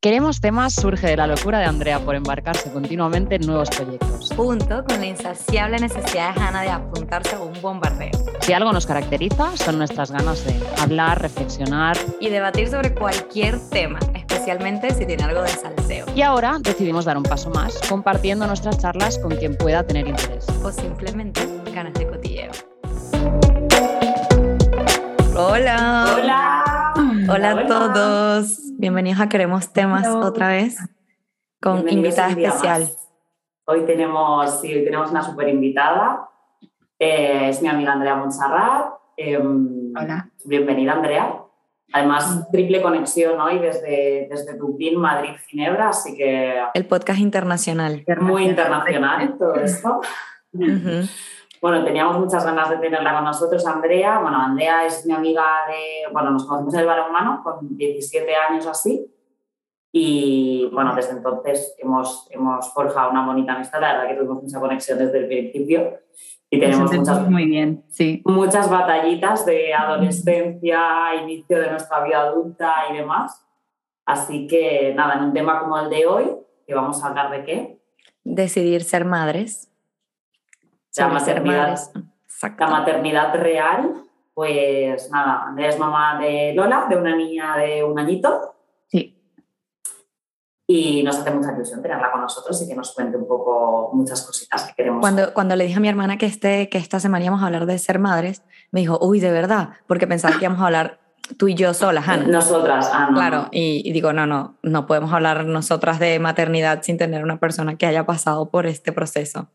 Queremos temas surge de la locura de Andrea por embarcarse continuamente en nuevos proyectos. Junto con la insaciable necesidad de Hannah de apuntarse a un bombardeo. Si algo nos caracteriza son nuestras ganas de hablar, reflexionar y debatir sobre cualquier tema, especialmente si tiene algo de salseo. Y ahora decidimos dar un paso más, compartiendo nuestras charlas con quien pueda tener interés. O simplemente ganas de cotilleo. Hola. Hola. Hola a todos. Bienvenidos a Queremos Temas otra vez con invitada especial. más. Hoy tenemos, sí, hoy tenemos una súper invitada. Eh, es mi amiga Andrea Montserrat. Em, Hola. Bienvenida, Andrea. Además, triple conexión hoy desde, desde Dublín, Madrid, Ginebra, así que El podcast internacional. muy internacional todo esto. Bueno, teníamos muchas ganas de tenerla con nosotros, Andrea. Bueno, Andrea es mi amiga de. Bueno, nos conocimos en el balonmano con 17 años así. Y bueno, desde entonces hemos, hemos forjado una bonita amistad. La verdad que tuvimos mucha conexión desde el principio. Y tenemos muchas, muy bien, sí. muchas batallitas de adolescencia, inicio de nuestra vida adulta y demás. Así que nada, en un tema como el de hoy, que vamos a hablar de qué? Decidir ser madres. La maternidad. la maternidad real, pues nada, Andrea es mamá de Lola, de una niña de un añito, Sí. y nos hace mucha ilusión tenerla con nosotros y que nos cuente un poco muchas cositas que queremos. Cuando, cuando le dije a mi hermana que, este, que esta semana íbamos a hablar de ser madres, me dijo, uy, de verdad, porque pensaba que íbamos a hablar tú y yo solas, Hannah. Nosotras, ah, no. Claro, y, y digo, no, no, no podemos hablar nosotras de maternidad sin tener una persona que haya pasado por este proceso.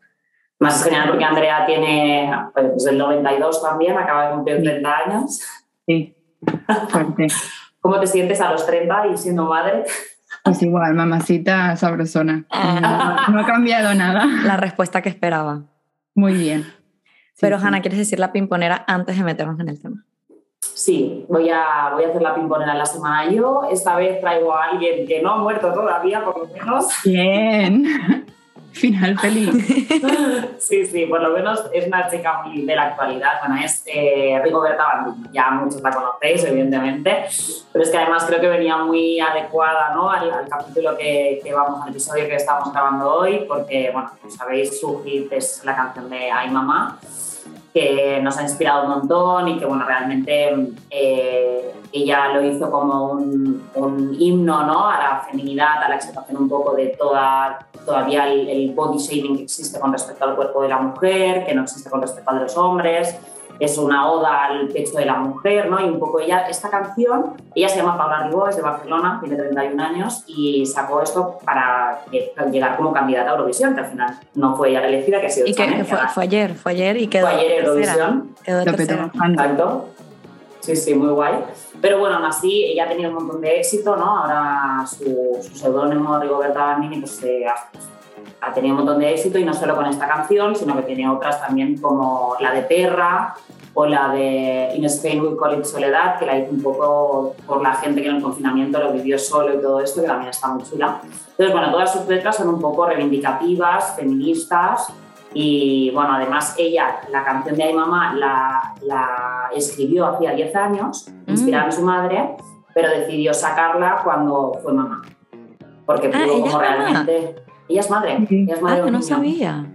Más genial porque Andrea tiene, pues desde el 92 también, acaba de cumplir 30 años. Sí, fuerte. ¿Cómo te sientes a los 30 y siendo madre? Pues igual, mamacita sabrosona. No, no ha cambiado nada. La respuesta que esperaba. Muy bien. Sí, Pero, sí. Hanna, ¿quieres decir la pimponera antes de meternos en el tema? Sí, voy a, voy a hacer la pimponera en la semana yo. Esta vez traigo a alguien que no ha muerto todavía, por lo menos. Bien. Final feliz. Sí, sí, por lo menos es una chica muy de la actualidad. Bueno, es eh, Rigoberta Bandini, ya muchos la conocéis, evidentemente, pero es que además creo que venía muy adecuada ¿no? al, al capítulo que, que vamos, al episodio que estamos grabando hoy, porque, bueno, como sabéis, su hit es la canción de Ay Mamá, que nos ha inspirado un montón y que, bueno, realmente eh, ella lo hizo como un, un himno ¿no? a la feminidad, a la aceptación un poco de toda, todavía el, el body shaming que existe con respecto al cuerpo de la mujer, que no existe con respecto al de los hombres. Es una oda al pecho de la mujer, ¿no? Y un poco ella, esta canción, ella se llama Paula Ribó, es de Barcelona, tiene 31 años y sacó esto para llegar como candidata a Eurovisión, que al final no fue ella la elegida, que ha sido Y que, fue, ayer, fue ayer y quedó fue ayer. Eurovisión. Quedó tercera. Exacto. Sí, sí, muy guay. Pero bueno, aún así, ella ha tenido un montón de éxito, ¿no? Ahora su, su seudónimo Rigoberta Bandini pues, eh, ha, ha tenido un montón de éxito y no solo con esta canción, sino que tiene otras también como la de Terra o la de In Spain We Call It Soledad, que la hizo un poco por la gente que en el confinamiento lo vivió solo y todo esto, que también está muy chula. Entonces, bueno, todas sus letras son un poco reivindicativas, feministas, y bueno, además ella, la canción de Ay Mamá, la, la escribió hacía 10 años, inspirada en su madre, pero decidió sacarla cuando fue mamá. Porque Ah, pudo ¿ella como es mamá? Ella es madre. Sí. Ella es madre Ah, un no niño. sabía.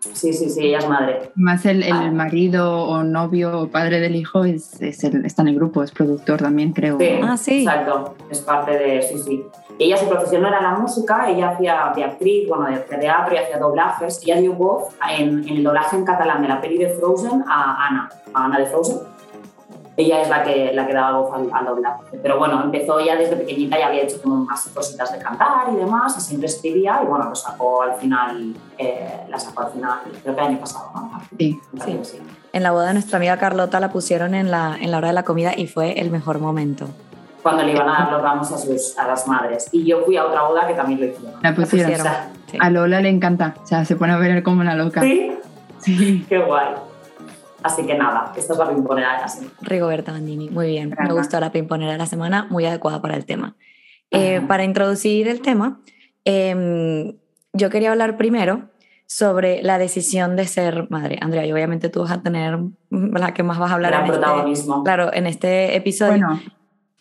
Sí, sí, sí, ella es madre. Más el, el Ah. marido o novio o padre del hijo es, es el- está en el grupo, es productor también, creo. Sí, Ah, sí. exacto. Es parte de. Sí, sí. Ella, su profesión no era la música, ella hacía de actriz, bueno, de teatro y hacía doblajes. Ella dio voz en, en el doblaje en catalán de la peli de Frozen a Ana, a Ana de Frozen. Ella es la que, la que daba voz al, al doblaje. Pero bueno, empezó ya desde pequeñita, ya había hecho como más cositas de cantar y demás, y siempre escribía, y bueno, lo sacó al final, eh, la sacó al final, creo que el año pasado, ¿no? Sí. Que sí. En la boda de nuestra amiga Carlota la pusieron en la, en la hora de la comida y fue el mejor momento. Cuando le iban a dar los ramos a, sus, a las madres. Y yo fui a otra boda que también lo hicieron. La pusieron. O sea, Sí. A Lola le encanta, o sea, se pone a ver como una loca. sí, Sí. qué guay. Así que nada, esta es la pimponera de la semana. Rigoberta Bandini, muy bien. Me gustó la pimponera de la semana, muy adecuada para el tema. Eh, para introducir el tema, em, yo quería hablar primero sobre la decisión de ser madre. Andrea, y obviamente tú vas a tener mm, la que más vas a hablar Gran en este, protagonismo. claro, en este episodio. Bueno,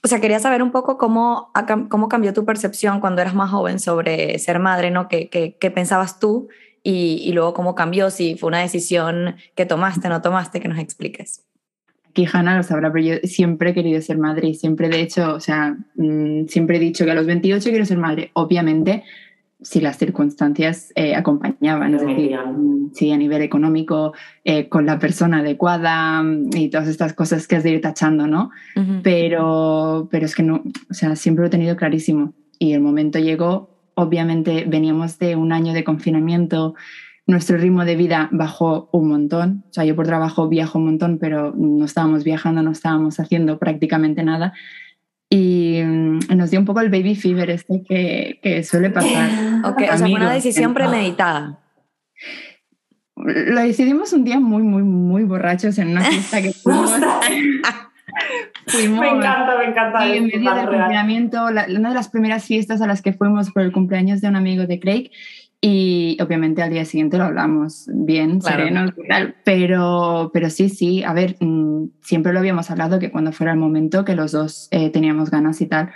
o sea, quería saber un poco cómo, cómo cambió tu percepción cuando eras más joven sobre ser madre, ¿no? ¿Qué, qué, qué pensabas tú? Y, y luego cómo cambió, si fue una decisión que tomaste, no tomaste, que nos expliques. Aquí Hanna lo sabrá, pero yo siempre he querido ser madre y siempre, de hecho, o sea, mm, siempre he dicho que a los 28 quiero ser madre. Obviamente, si las circunstancias eh, acompañaban, es decir, mm, sí, a nivel económico, eh, con la persona adecuada mm, y todas estas cosas que has de ir tachando, ¿no? Ujú. pero, pero es que no, o sea, siempre lo he tenido clarísimo. Y el momento llegó, obviamente veníamos de un año de confinamiento, nuestro ritmo de vida bajó un montón. O sea, yo por trabajo viajo un montón, pero no estábamos viajando, no estábamos haciendo prácticamente nada. Y mm, nos dio un poco el baby fever este que, que suele pasar. Ok, o sea, fue una decisión premeditada. Lo decidimos un día muy, muy, muy borrachos en una fiesta que fuimos. fuimos Me encanta, me encanta. Y en medio del real. confinamiento, la- una de las primeras fiestas a las que fuimos por el cumpleaños de un amigo de Craig y obviamente al día siguiente lo hablamos bien, Claro. tal, pero, pero sí, sí, a ver, mm, siempre lo habíamos hablado que cuando fuera el momento que los dos eh, teníamos ganas y tal,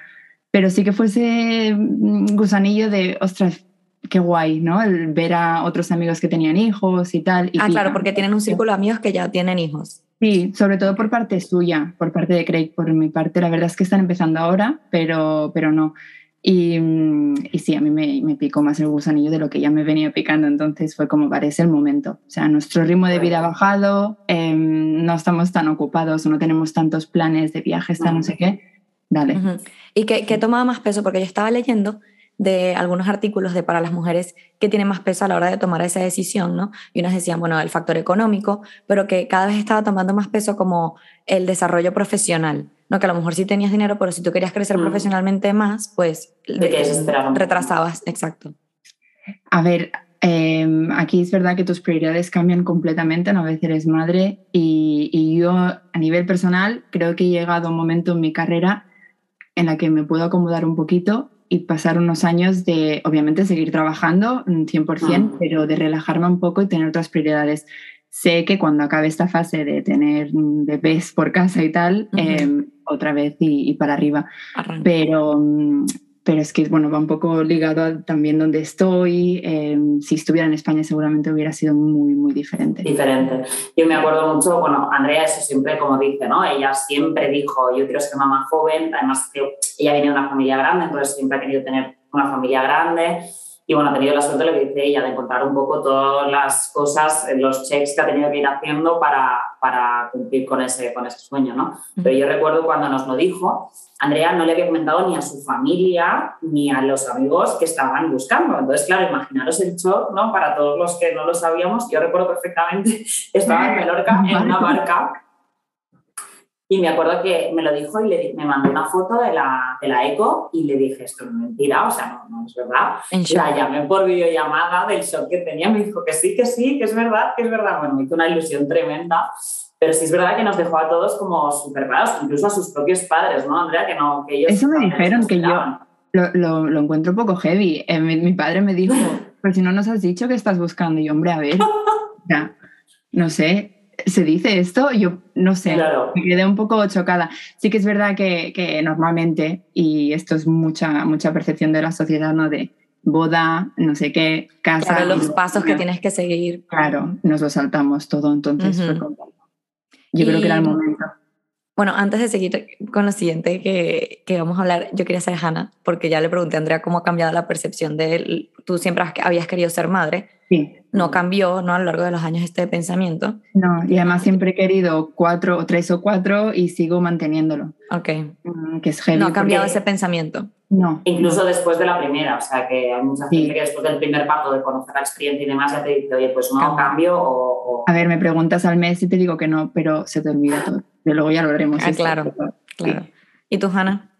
pero sí que fuese mm, gusanillo de, ostras, qué guay, ¿no? El ver a otros amigos que tenían hijos y tal. Y Ah, pica. claro, porque tienen un círculo de amigos que ya tienen hijos. Sí, sobre todo por parte suya, por parte de Craig, por mi parte. La verdad es que están empezando ahora, pero, pero no. Y, y sí, a mí me, me picó más el gusanillo de lo que ya me venía picando, entonces fue como, es el momento. O sea, nuestro ritmo de vida ha bajado, em, no estamos tan ocupados, no tenemos tantos planes de viajes, tal, no sé qué. Dale. Ujú. ¿Y qué, qué tomaba más peso? Porque yo estaba leyendo de algunos artículos de para las mujeres que tienen más peso a la hora de tomar esa decisión, ¿no? Y unas decían, bueno, el factor económico, pero que cada vez estaba tomando más peso como el desarrollo profesional, ¿no? Que a lo mejor sí tenías dinero, pero si tú querías crecer Mm. profesionalmente más, pues retrasabas, exacto. A ver, eh, aquí es verdad que tus prioridades cambian completamente una vez eres madre y, y yo a nivel personal creo que he llegado a un momento en mi carrera en la que me puedo acomodar un poquito y pasar unos años de, obviamente, seguir trabajando mm, 100%, Ah. pero de relajarme un poco y tener otras prioridades. Sé que cuando acabe esta fase de tener mm, bebés por casa y tal, eh, otra vez y, y para arriba Arranca. pero, mm, pero es que bueno, va un poco ligado a también donde estoy. eh, si estuviera en España seguramente hubiera sido muy, muy diferente. diferente. Yo me acuerdo mucho, bueno, Andrea eso siempre como dice, ¿no? Ella siempre dijo, yo quiero ser mamá joven, además que ella viene de una familia grande, entonces siempre ha querido tener una familia grande y bueno, ha tenido la suerte, lo que dice ella, de encontrar un poco todas las cosas, eh, los checks que ha tenido que ir haciendo para, para cumplir con ese, con ese sueño, ¿no? Pero yo recuerdo cuando nos lo dijo, Andrea no le había comentado ni a su familia ni a los amigos que estaban buscando. Entonces, claro, imaginaros el shock, ¿no? Para todos los que no lo sabíamos. Yo recuerdo perfectamente, estaba en Menorca en una barca y me acuerdo que me lo dijo y le, me mandó una foto de la, de la eco y le dije, esto es mentira, o sea, no, no es verdad. La llamé por videollamada del shock que tenía, me dijo que sí, que sí, que es verdad, que es verdad. Bueno, me hizo una ilusión tremenda, pero sí es verdad que nos dejó a todos como súper parados, incluso a sus propios padres, ¿no, Andrea? Que, no, que ellos Eso me dijeron, que yo-. Lo, lo, lo encuentro un poco heavy. Eh, mi, mi padre me dijo, pero si no nos has dicho que estás buscando. Y yo, hombre, a ver, ya, no sé, ¿se dice esto? Yo no sé. Claro. Me quedé un poco chocada. Sí que es verdad que, que normalmente, y esto es mucha, mucha percepción de la sociedad, ¿no? De boda, no sé qué, casa. Claro, los y- pasos que tienes que seguir. Claro, nos lo saltamos todo, entonces Ujú. fue como- Yo creo que era el Y- momento. Bueno, antes de seguir con lo siguiente que, que vamos a hablar, yo quería ser Hannah, porque ya le pregunté a Andrea cómo ha cambiado la percepción de él. Tú siempre has- habías querido ser madre, Sí, no cambió ¿no? a lo largo de los años este pensamiento. no, y además siempre he querido cuatro o tres o cuatro y sigo manteniéndolo, Ok, mm, que es heavy. no ha cambiado porque- ese pensamiento. No, Incluso después de la primera, o sea, que hay mucha Sí. gente que después del primer parto, de conocer la experiencia y demás, ya te dice, oye, pues no, Cambio. cambio o... o- a ver, me preguntas al mes y te digo que no, pero se te olvida todo. Pero luego ya lo haremos. Ah, claro. Claro. ¿Y tú, Hannah?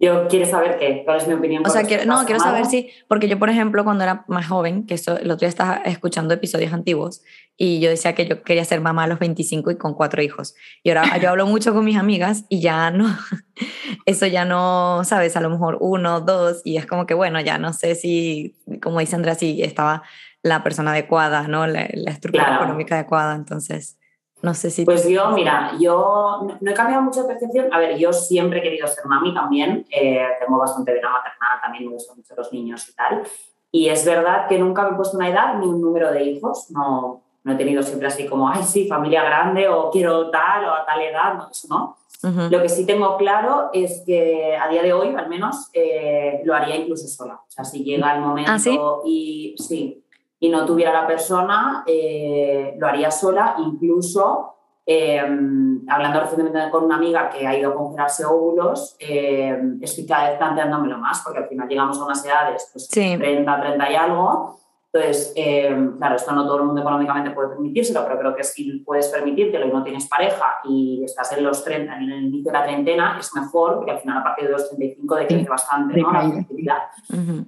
Yo quiero saber qué, cuál es mi opinión. O sea, quiero, no, quiero saber si, porque yo, por ejemplo, cuando era más joven, que eso, el otro día estaba escuchando episodios antiguos y yo decía que yo quería ser mamá a los 25 y con cuatro hijos. Y ahora yo hablo mucho con mis amigas y ya no, eso ya no, sabes, a lo mejor uno, dos, y es como que, bueno, ya no sé si, como dice Andrea, si estaba la persona adecuada, ¿no? La, la estructura Claro. económica adecuada, entonces. No sé si... Pues yo, mira, yo no, he cambiado mucho de percepción. A ver, yo siempre he querido ser mami también. Eh, tengo bastante vida maternal, también me gustan mucho los niños y tal. Y es verdad que nunca me he puesto una edad ni un número de hijos. No, no he tenido siempre así como, ay, sí, familia grande o quiero tal o a tal edad. No, eso no. Lo que sí tengo claro es que a día de hoy, al menos, eh, lo haría incluso sola. O sea, si llega el momento ¿Ah, y sí, y no tuviera la persona, eh, lo haría sola, incluso eh, hablando recientemente con una amiga que ha ido a congelarse óvulos, estoy cada vez planteándomelo más, porque al final llegamos a unas edades, pues 30, 30 y algo, entonces, eh, claro, esto no todo el mundo económicamente puede permitírselo, pero creo que si puedes permitírtelo y no tienes pareja y estás en los 30, en el inicio de la treintena, es mejor, porque al final a partir de los 35 decrece bastante ¿no? la fertilidad.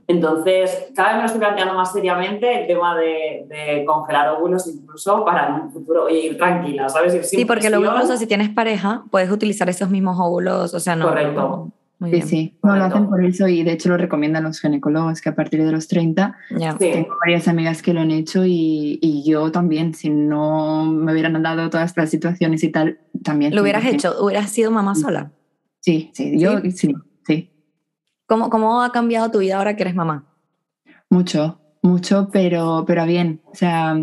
Entonces, cada vez me lo estoy planteando más seriamente el tema de, congelar óvulos incluso para en un futuro ir tranquila, ¿sabes? sí, porque luego incluso si tienes pareja, puedes utilizar esos mismos óvulos, o sea, no... Correcto sí, sí, no lo hacen por eso y de hecho lo recomiendan los ginecólogos que a partir de los 30 tengo varias amigas que lo han hecho y, y, yo también, si no me hubieran dado todas estas situaciones y tal, también. ¿Lo hubieras hecho? ¿Hubieras sido mamá sola? Sí, sí, yo sí, sí. ¿Cómo, ¿Cómo ha cambiado tu vida ahora que eres mamá? Mucho, mucho, pero, pero bien. O sea,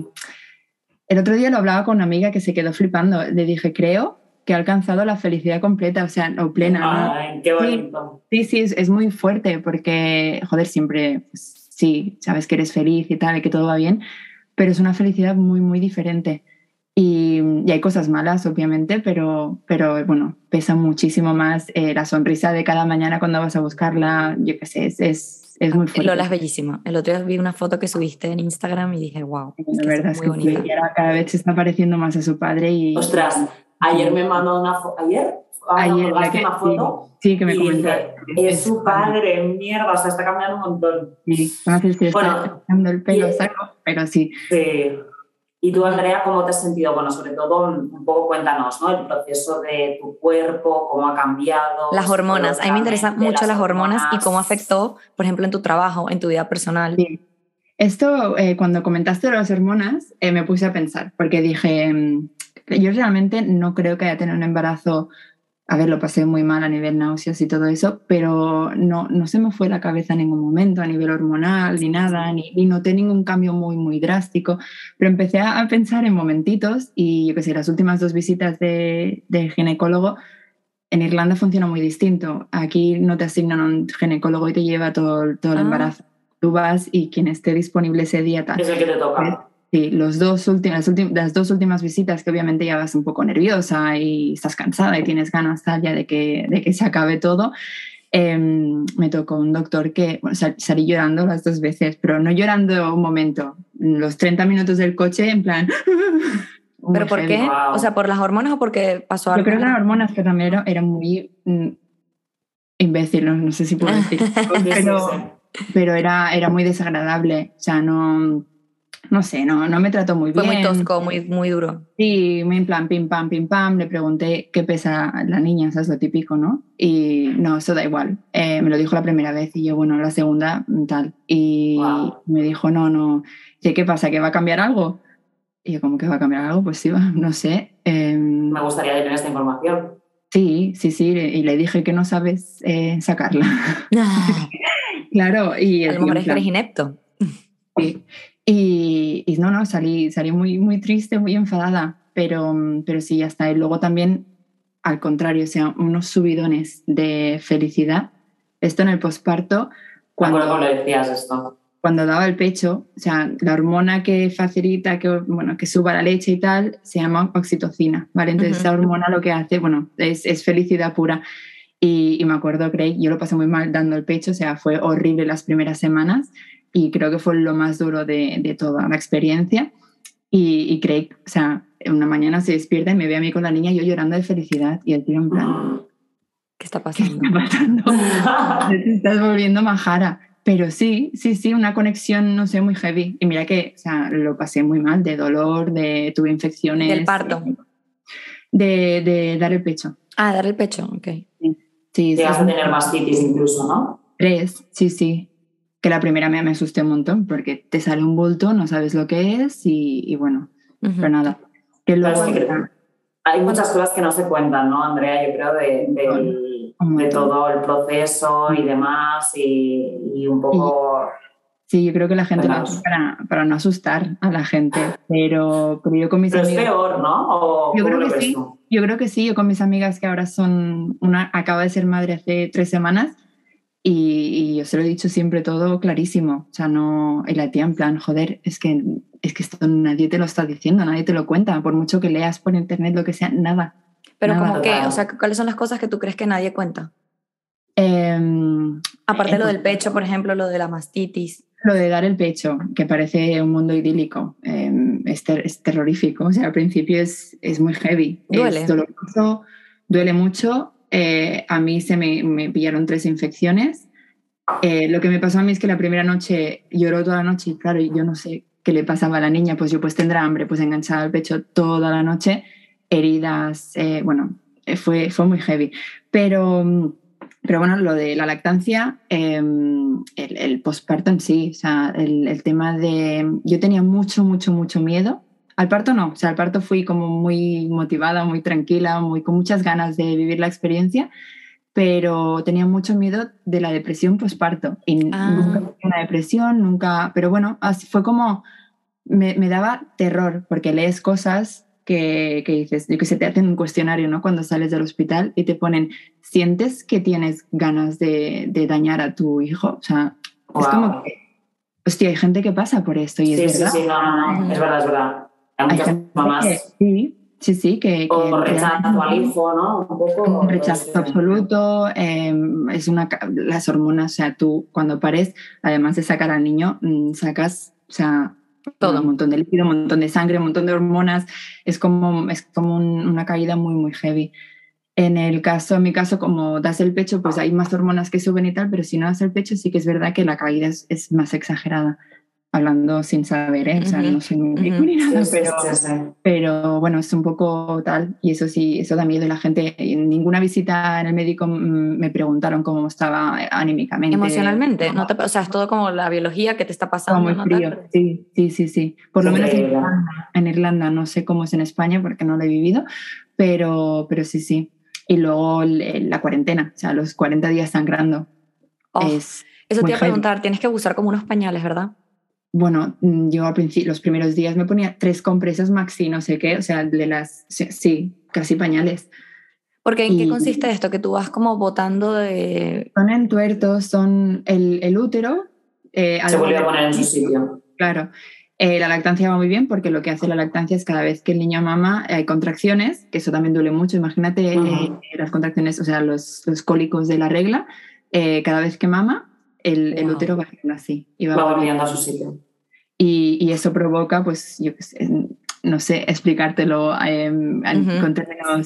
el otro día lo hablaba con una amiga que se quedó flipando. Le dije, creo que ha alcanzado la felicidad completa, o sea, o plena. Ay, qué bonito. Sí, sí, es, muy fuerte porque, joder, siempre, pues, sí, sabes que eres feliz y tal, y que todo va bien, pero es una felicidad muy, muy diferente. Y, hay cosas malas, obviamente, pero, pero bueno, pesa muchísimo más eh, la sonrisa de cada mañana cuando vas a buscarla, yo qué sé, es, es, es muy fuerte. Lola es bellísima. El otro día vi una foto que subiste en Instagram y dije, wow. La verdad es, que, cada vez se está pareciendo más a su padre y... Ostras, Ayer me mandó una foto, ¿ayer? Ah, ayer, una foto. Sí, que me comentó. Es su padre, mierda, o sea, está cambiando un montón. Sí, fácil, sí, bueno, está cambiando el pelo, saco, pero sí. Sí. Y tú, Andrea, ¿cómo te has sentido? Bueno, sobre todo, un poco cuéntanos, ¿no? El proceso de tu cuerpo, cómo ha cambiado. Las hormonas. A mí me interesan mucho las hormonas, y cómo afectó, por ejemplo, en tu trabajo, en tu vida personal. Sí. Esto, eh, cuando comentaste las hormonas, eh, me puse a pensar, porque dije, mm, yo realmente no creo que haya tenido un embarazo, a ver, lo pasé muy mal a nivel náuseas y todo eso, pero no, no se me fue la cabeza en ningún momento a nivel hormonal ni nada, ni, ni noté ningún cambio muy, muy drástico, pero empecé a, pensar en momentitos y yo qué sé, las últimas dos visitas de, de ginecólogo, en Irlanda funciona muy distinto. Aquí no te asignan un ginecólogo y te lleva todo, todo el ah. embarazo. Tú vas y quien esté disponible ese día... Es el que te toca. Sí, los dos últimas, las dos últimas visitas que obviamente ya vas un poco nerviosa y estás cansada y tienes ganas ya de que, de que se acabe todo, em, me tocó un doctor que salí llorando las dos veces, pero no llorando un momento, los 30 minutos del coche en plan... ¿Pero por qué? O sea, ¿por las hormonas o porque pasó algo? Yo creo que las hormonas, que también era, muy mm, imbécil, no, sé si puedo decir, pero, pero era, era muy desagradable, o sea, no no sé, no, no me trató muy bien. Fue muy tosco, muy, muy duro. Sí, en plan pim pam, pim pam, le pregunté qué pesa la niña, eso es lo típico, ¿no? Y no, eso da igual. Eh, me lo dijo la primera vez y yo, bueno, la segunda, tal. Y me dijo, no, no, ¿qué pasa? ¿Que va a cambiar algo? Y yo, ¿cómo que va a cambiar algo? Pues sí, no sé. Em, me gustaría tener esta información. Sí, sí, sí, y le dije que no sabes eh, sacarla. claro, y... A lo mejor es que eres inepto. Sí. Y, no, no, salí, salí muy, muy triste, muy enfadada, pero, pero sí, ya está. Y luego también, al contrario, o sea, unos subidones de felicidad. Esto en el posparto. Cuando, ¿Cómo le decías esto? Cuando daba el pecho, o sea, la hormona que facilita que, bueno, que suba la leche y tal, se llama oxitocina, ¿vale? Entonces esa hormona lo que hace, bueno, es, es felicidad pura. Y, y, me acuerdo, Craig, yo lo pasé muy mal dando el pecho, o sea, fue horrible las primeras semanas y creo que fue lo más duro de, de toda la experiencia. Y, y, Craig, o sea, una mañana se despierta y me ve a mí con la niña yo llorando de felicidad y el tío en plan... ¿Qué está pasando? ¿Qué está pasando? Te estás volviendo majara. Pero sí, sí, sí, una conexión, no sé, muy heavy. Y mira que, o sea, lo pasé muy mal, de dolor, de tuve infecciones. ¿Del parto? De, de dar el pecho. Ah, dar el pecho, ok. Sí. sí Te vas a tener mastitis incluso, ¿no? Tres, sí, sí que la primera me, me asusté un montón porque te sale un bulto, no sabes lo que es y, bueno, pero nada. Que luego, hay muchas cosas que no se cuentan, ¿no, Andrea? Yo creo de, de, todo el proceso y demás y, un poco... Sí, yo creo que la gente va para, para no asustar a la gente, pero, pero yo con mis pero es peor, ¿no? yo creo que sí. Yo creo que sí. Yo con mis amigas que ahora son una acaba de ser madre hace tres semanas y, yo se lo he dicho siempre todo clarísimo. O sea, no. Y la tía en plan, joder, es que es que esto nadie te lo está diciendo, nadie te lo cuenta, por mucho que leas por internet lo que sea, nada. Pero como que, o sea, ¿cuáles son las cosas que tú crees que nadie cuenta? Em, Aparte de lo del pecho, por ejemplo, lo de la mastitis. Lo de dar el pecho, que parece un mundo idílico, em, es, terrorífico. O sea, al principio es, es muy heavy. Duele. Es doloroso, duele mucho. Eh, a mí se me, me, pillaron tres infecciones. Eh, lo que me pasó a mí es que la primera noche lloró toda la noche y claro, yo no sé qué le pasaba a la niña, pues yo pues tendrá hambre, pues enganchada al pecho toda la noche, heridas, eh, bueno, fue, fue muy heavy. Pero pero bueno, lo de la lactancia, em, el, el posparto en sí, o sea, el, el, tema de... Yo tenía mucho, mucho, mucho miedo. Al parto no, o sea, al parto fui como muy motivada, muy tranquila, muy con muchas ganas de vivir la experiencia, pero tenía mucho miedo de la depresión posparto. Y ah. nunca tuve una depresión, nunca... Pero bueno, así fue como... Me, me daba terror porque lees cosas que, que, dices, que se te hacen un cuestionario, ¿no? Cuando sales del hospital y te ponen, ¿sientes que tienes ganas de, de dañar a tu hijo? O sea, es como que, hostia, hay gente que pasa por esto y es verdad. Sí, sí, no, no, no, es verdad, es verdad. Hay, muchas mamás. sí, sí, sí, que... O rechazo al hijo, ¿no? Un poco... Un rechazo absoluto, eh, es una... Las hormonas, o sea, tú cuando pares, además de sacar al niño, mm, sacas, o sea, todo, un montón de líquido, un montón de sangre, un montón de hormonas, es como, es como una caída muy, muy heavy. En el caso, en mi caso, como das el pecho, pues hay más hormonas que suben y tal, pero si no das el pecho, sí que es verdad que la caída es, es más exagerada hablando sin saber, ¿eh? o sea, no soy muy ni nada, pero, pero, bueno, es un poco tal, y eso sí, eso da miedo. La gente, en ninguna visita en el médico mm, me preguntaron cómo estaba anímicamente. Emocionalmente, ¿no? o sea, es todo como la biología que te está pasando. muy frío, sí, sí, sí, sí. Por lo menos en Irlanda, en Irlanda, no sé cómo es en España porque no lo he vivido, pero, pero sí, sí. Y luego la cuarentena, o sea, los 40 días sangrando. Oh, es eso te iba a preguntar, tienes que usar como unos pañales, ¿verdad? Bueno, mm, yo al principio, los primeros días me ponía tres compresas maxi, no sé qué, o sea, de las, sí, casi pañales. Porque ¿en qué consiste esto? Que tú vas como botando de... Son entuertos, son el, el útero. Eh, Se vuelve a poner en su sitio. Claro. Eh, la lactancia va muy bien porque lo que hace la lactancia es cada vez que el niño mama hay contracciones, que eso también duele mucho. Imagínate eh, las contracciones, o sea, los, los cólicos de la regla, cada vez que mama, el, el útero va así. Y va, volviendo a su sitio. Y, y, eso provoca, pues, yo no sé explicártelo términos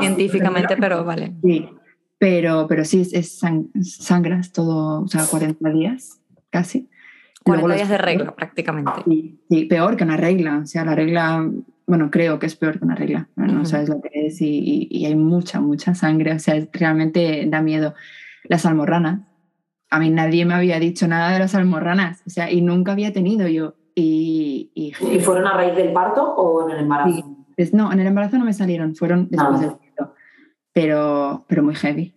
científicamente, pero vale. Sí, pero, pero sí, es, sangras todo, o sea, 40 días casi. 40 días de regla, prácticamente. Sí, peor que una regla. O sea, la regla, bueno, creo que es peor que una regla. No, sabes lo que es y, y, hay mucha, mucha sangre. O sea, realmente da miedo. Las almorranas, a mí nadie me había dicho nada de las almorranas, o sea, y nunca había tenido yo. Y, y, fueron a raíz del parto o en el embarazo? Pues no, en el embarazo no me salieron, fueron después del parto, pero, pero muy heavy.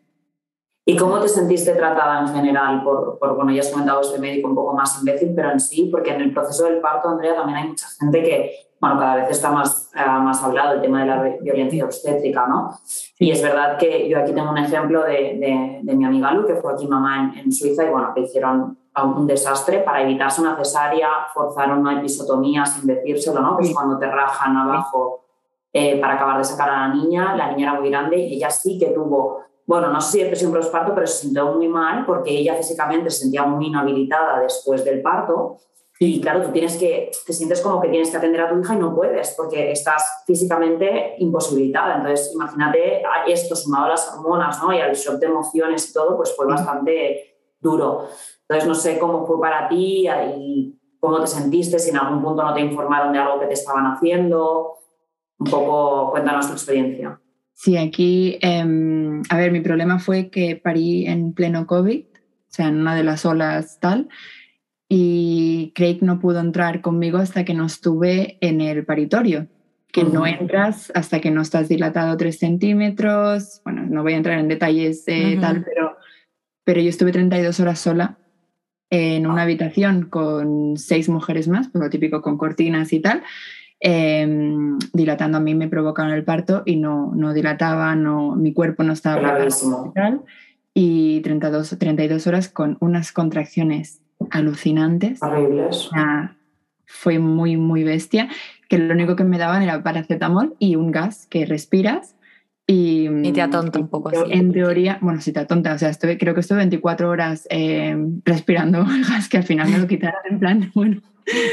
¿Y cómo te sentiste tratada en general? Por, por, bueno, ya has comentado este médico un poco más imbécil, pero en sí, porque en el proceso del parto, Andrea, también hay mucha gente que bueno, cada vez está más, eh, más hablado el tema de la violencia obstétrica, ¿no? Y es verdad que yo aquí tengo un ejemplo de, de, mi amiga Lu, que fue aquí mamá en, Suiza y bueno, que hicieron un desastre para evitarse una cesárea, forzaron una episotomía sin decírselo, ¿no? Pues cuando te rajan abajo eh, para acabar de sacar a la niña, la niña era muy grande y ella sí que tuvo, bueno, no sé si depresión postparto, pero se sintió muy mal porque ella físicamente se sentía muy inhabilitada después del parto y claro, tú tienes que, te sientes como que tienes que atender a tu hija y no puedes porque estás físicamente imposibilitada. Entonces, imagínate esto sumado a las hormonas ¿no? y al shock de emociones y todo, pues fue bastante duro. Entonces, no sé cómo fue para ti y cómo te sentiste, si en algún punto no te informaron de algo que te estaban haciendo. Un poco, cuéntanos tu experiencia. Sí, aquí, em, a ver, mi problema fue que parí en pleno COVID, o sea, en una de las olas tal y Craig no pudo entrar conmigo hasta que no estuve en el paritorio, que no Ujú. entras hasta que no estás dilatado 3 centímetros. Bueno, no voy a entrar en detalles eh, Ujú. tal, pero, pero yo estuve 32 horas sola en una habitación con seis mujeres más, pues lo típico con cortinas y tal. em, dilatando a mí me provocaron el parto y no, no dilataba, no, mi cuerpo no estaba Clarísimo. y tal. Y 32, 32 horas con unas contracciones alucinantes. Horribles. Fue muy, muy bestia, que lo único que me daban era paracetamol y un gas que respiras y... Y te atonta un poco así. En teoría, bueno, si te atonta, o sea, estuve, creo que estuve 24 horas eh, respirando el gas, que al final me lo quitaron en plan, bueno,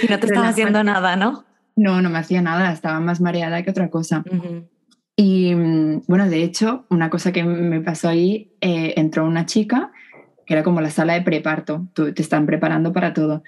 Y no te estás haciendo nada, ¿no? no, no me hacía nada, estaba más mareada que otra cosa. Ujú. Y mm, bueno, de hecho, una cosa que me pasó ahí, eh, entró una chica, que era como la sala de preparto, tú- te están preparando para todo,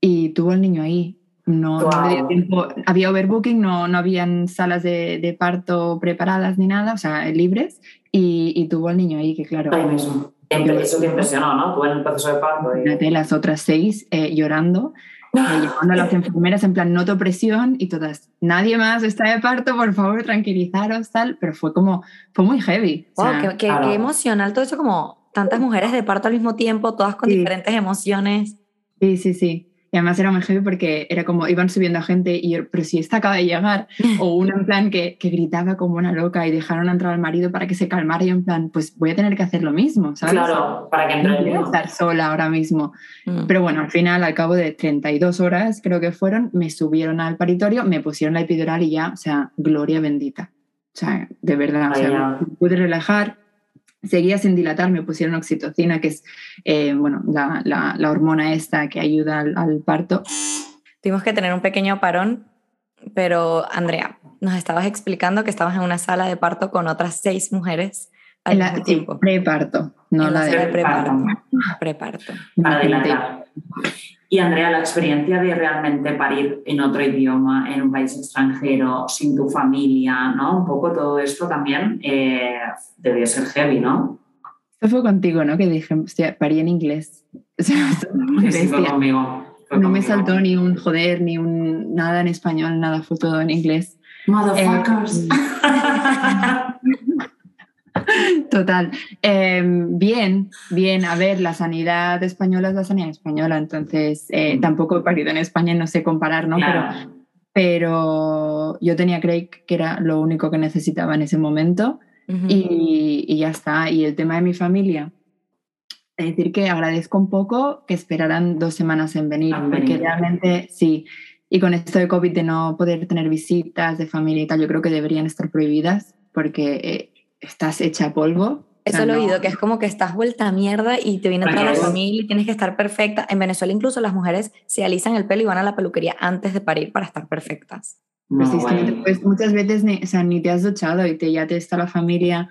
y tuvo el niño ahí. No, Guau. tiempo, había overbooking, no, no habían salas de, de parto preparadas ni nada, o sea, libres, y, y tuvo el niño ahí, que claro, Ahí mismo. Impre- Eso te impresionó, ¿no? Tú en el proceso de parto. y- las otras seis eh, llorando, eh, llamando a las enfermeras en plan, noto presión y todas, nadie más está de parto, por favor, tranquilizaros, tal, pero fue como, fue muy heavy. o Wow, sea, qué, qué- claro. qué emocional todo eso, como tantas mujeres de parto al mismo tiempo, todas con Sí. diferentes emociones. Sí, sí, sí. Y además era muy heavy porque era como iban subiendo a gente y yo, pero si esta acaba de llegar, o una en plan que, que gritaba como una loca y dejaron entrar al marido para que se calmara y yo en plan, pues voy a tener que hacer lo mismo, ¿sabes? Claro, para que entre No el quiero niño. estar sola ahora mismo. Mm. Pero bueno, al final, al cabo de 32 horas, creo que fueron, me subieron al paritorio, me pusieron la epidural y ya, o sea, gloria bendita. O sea, de verdad, o sea, pude relajar. Seguía sin dilatar, me pusieron oxitocina, que es, eh, bueno, la, la- la hormona esta que ayuda al, al parto. Tuvimos que tener un pequeño parón, pero Andrea, nos estabas explicando que estabas en una sala de parto con otras seis mujeres al En la, mismo tiempo. preparto, no En la la de sala de Preparto. preparto. Preparto. Y Andrea, la experiencia de realmente parir en otro idioma, en un país extranjero, sin tu familia, ¿no? Un poco todo esto también eh, debió ser heavy, ¿no? Esto fue contigo, ¿no? Que dije, hostia, parí en inglés. O sea, Sí, fue conmigo. fue No me saltó ni un joder, ni un nada en español, nada, fue todo en inglés. Motherfuckers. Total. Eh, bien, bien. A ver, la sanidad española es la sanidad española, entonces eh, tampoco he parido en España y no sé comparar, ¿no? Pero, Claro. pero yo tenía Craig, que era lo único que necesitaba en ese momento, y, y ya está. Y el tema de mi familia, es decir, que agradezco un poco que esperaran dos semanas en venir, En porque realmente sí. Y con esto de COVID, de no poder tener visitas de familia y tal, yo creo que deberían estar prohibidas porque eh, estás hecha polvo. O Eso sea, lo he no- oído, que es como que estás vuelta a mierda y te viene toda la familia y tienes que estar perfecta. En Venezuela incluso las mujeres se alisan el pelo y van a la peluquería antes de parir para estar perfectas. Pues No, sí, es que no te bueno. puedes- muchas veces ni, o sea, ni te has duchado y te, ya te está la familia.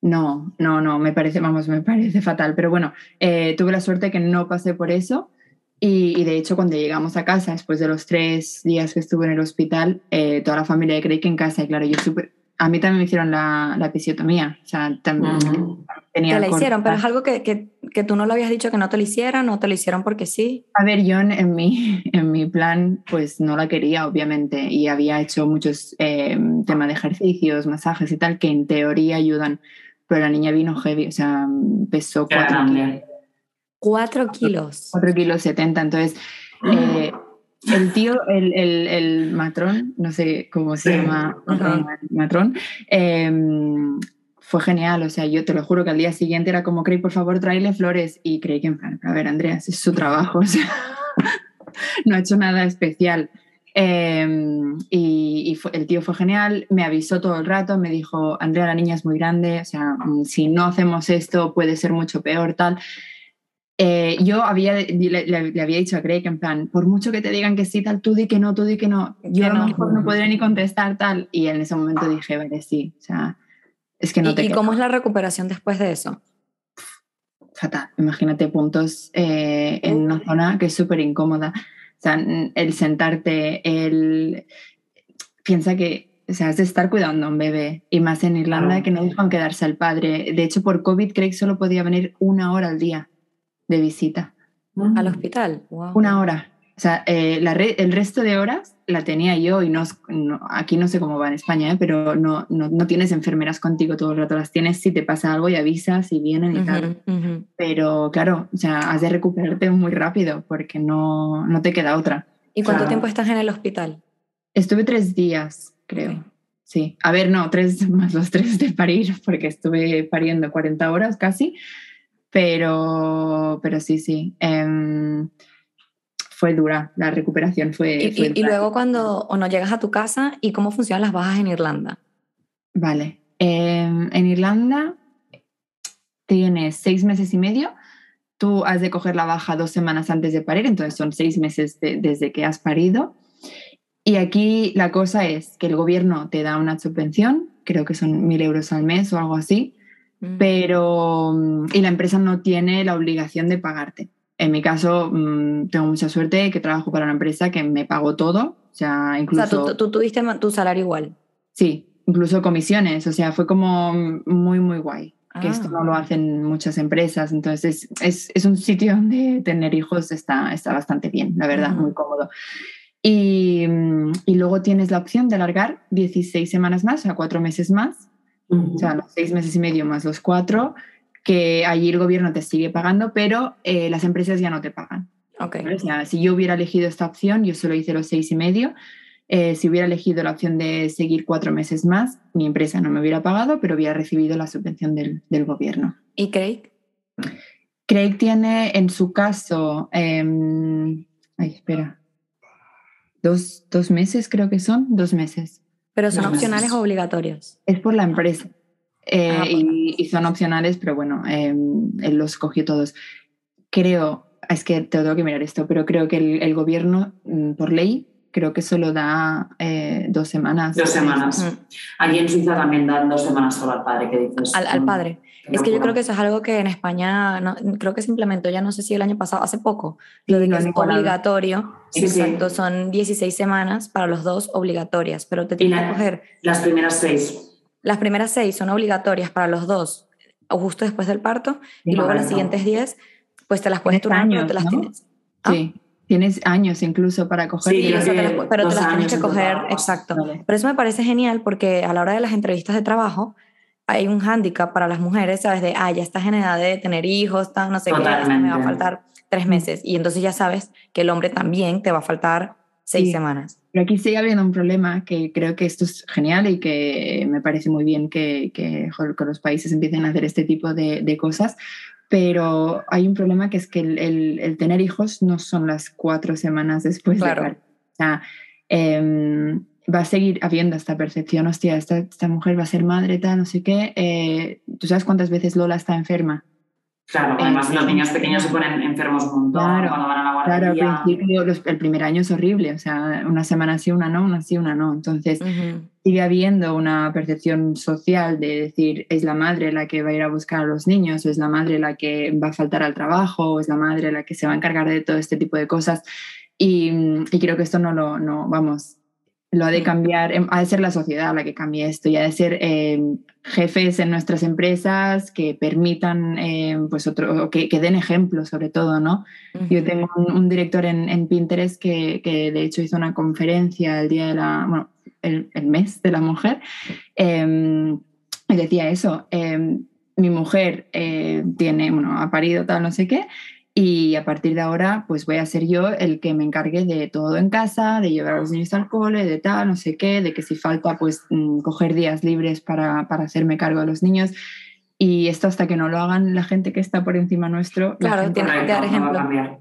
No, no, no, me parece, vamos, me parece fatal. Pero bueno, eh, tuve la suerte que no pasé por eso. Y, y de hecho, cuando llegamos a casa, después de los tres días que estuve en el hospital, eh, toda la familia de Craig en casa. Y claro, yo supe, a mí también me hicieron la, la episiotomía. O sea, también Ujú. tenía Te la corta- hicieron, pero es algo que, que, que tú no lo habías dicho que no te lo hicieran o te lo hicieron porque sí. A ver, yo en, en mi, en mi plan pues no la quería, obviamente, y había hecho muchos eh, temas de ejercicios, masajes y tal, que en teoría ayudan, pero la niña vino heavy, o sea, pesó Qué 4 grande. kilos, Cuatro kilos. 4 kilos 70, entonces eh, el tío, el, el, el matrón, no sé cómo se llama, matrón, eh, fue genial, o sea, yo te lo juro que al día siguiente era como, Craig, por favor, tráele flores, y creí que en plan, a ver, Andreas, es su trabajo, o sea, no ha hecho nada especial. Eh, y y fue- el tío fue genial, me avisó todo el rato, me dijo, Andrea, la niña es muy grande, o sea, mm, si no hacemos esto puede ser mucho peor, tal. Eh, yo había, le, le- le había dicho a Craig en plan, por mucho que te digan que sí, tal, tú di que no, tú di que no, yo Que a lo no. mejor no podré ni contestar tal. Y en ese momento dije, vale, sí, o sea, es que no ¿Y, te y queda cómo es la recuperación después de eso? fatal. Imagínate puntos eh, en una zona que es súper incómoda. O sea, el sentarte, el... Piensa que, o sea, es de estar cuidando a un bebé. Y más en Irlanda que no dejan quedarse al padre. De hecho, por COVID Craig solo podía venir una hora al día de visita. ¿Al hospital? Wow. Una hora. O sea, eh, la re- el resto de horas la tenía yo y no, es- no- aquí no sé cómo va en España, ¿eh? pero no, no, no tienes enfermeras contigo todo el rato, las tienes si te pasa algo y avisas y vienen y tal. Pero claro, o sea, has de recuperarte muy rápido porque no, no te queda otra. ¿Y cuánto tiempo estás en el hospital? Estuve tres días, creo. Sí, a ver, no, tres más los tres de parir, porque estuve pariendo 40 horas casi, pero, pero sí, sí. em, fue dura, la recuperación fue... Y, fue y- luego cuando o no llegas a tu casa y cómo funcionan las bajas en Irlanda. Vale. em, en Irlanda tienes seis meses y medio. Tú has de coger la baja dos semanas antes de parir, entonces son seis meses de- desde que has parido. Y aquí la cosa es que el gobierno te da una subvención, creo que son mil euros al mes o algo así, Mm. pero mm, y la empresa no tiene la obligación de pagarte. En mi caso, mm, tengo mucha suerte que trabajo para una empresa que me pagó todo, o sea, O incluso sea, tú, tú tuviste tu salario igual. sí, incluso comisiones, o sea, fue como muy muy guay. Que Ah. esto no lo hacen muchas empresas, entonces es, es, un sitio donde tener hijos está, está bastante bien, la verdad, muy cómodo. Y, mm, y luego tienes la opción de alargar 16 semanas más, o sea, cuatro meses más, o sea, los seis meses y medio más los cuatro, que allí el gobierno te sigue pagando, pero eh, las empresas ya no te pagan. Ok. ¿vale? O sea, si yo hubiera elegido esta opción, yo solo hice los seis y medio. eh, si hubiera elegido la opción de seguir cuatro meses más, mi empresa no me hubiera pagado, pero hubiera recibido la subvención del, del gobierno. ¿Y Craig? Craig tiene en su caso, em, ay, espera, dos, dos meses creo que son, dos meses. Pero son opcionales o obligatorios. Es por la empresa. Eh, Ah, y, y son opcionales, pero bueno, eh, él los cogió todos. Creo, es que te tengo que mirar esto, pero creo que el, el gobierno, mm, por ley, creo que solo da eh, dos semanas. Dos semanas. Mm. Aquí en Suiza también dan dos semanas solo al padre, que dices. Al, al Mm, padre. Es que yo creo que eso es algo que en España no- creo que se implementó ya no sé si el año pasado, hace poco, Sí, lo de que lo es obligatorio. Sí, sí. Exacto, son 16 semanas para los dos obligatorias, pero te tienes que coger Las primeras seis. las primeras seis son obligatorias para los dos o justo después del parto y luego las siguientes 10 pues te las puedes turnar, años, te las ¿no? tienes. ¿Ah? Sí, tienes años incluso para coger. Sí, Sí, eso te las- pero te las tienes que coger, exacto. Vale. Pero eso me parece genial porque a la hora de las entrevistas de trabajo hay un hándicap para las mujeres, ¿sabes? De, ah, ya estás en edad de tener hijos, tal, no sé qué, esto me va a Totalmente. faltar tres meses. Y entonces ya sabes que el hombre también te va a faltar seis Sí. semanas. Pero aquí sigue habiendo un problema que creo que esto es genial y que me parece muy bien que, que, que los países empiecen a hacer este tipo de, de cosas, pero hay un problema que es que el, el- el tener hijos no son las cuatro semanas después Claro. de. O sea, em, va a seguir habiendo esta percepción, hostia, esta, esta mujer va a ser madre, tal, no sé qué. eh, ¿Tú sabes cuántas veces Lola está enferma? Claro, Eh, además los niños pequeños se ponen enfermos un montón Claro, cuando van a la Claro, al guardería. principio, los- el primer año es horrible, o sea, una semana sí, una no, una sí, una no. Entonces, sigue habiendo una percepción social de decir es la madre la que va a ir a buscar a los niños, o es la madre la que va a faltar al trabajo, o es la madre la que se va a encargar de todo este tipo de cosas. Y, y creo que esto no lo, no, vamos, lo ha de cambiar, em, ha de ser la sociedad la que cambie esto, y ha de ser eh, jefes en nuestras empresas que permitan, eh, pues otro, que, que den ejemplo sobre todo, ¿no? Yo Ujú. tengo un, un director en, en Pinterest que, que de hecho hizo una conferencia el día de la, bueno, el, el mes de la mujer, eh, y decía eso, mi mujer eh, tiene, bueno, ha parido tal, no sé qué, y a partir de ahora pues voy a ser yo el que me encargue de todo en casa, de llevar a los niños al cole, de tal, no sé qué, de que si falta pues mm, coger días libres para, para hacerme cargo de los niños. Y esto hasta que no lo hagan la gente que está por encima nuestro. la Claro, gente- tiene que dar no ejemplo.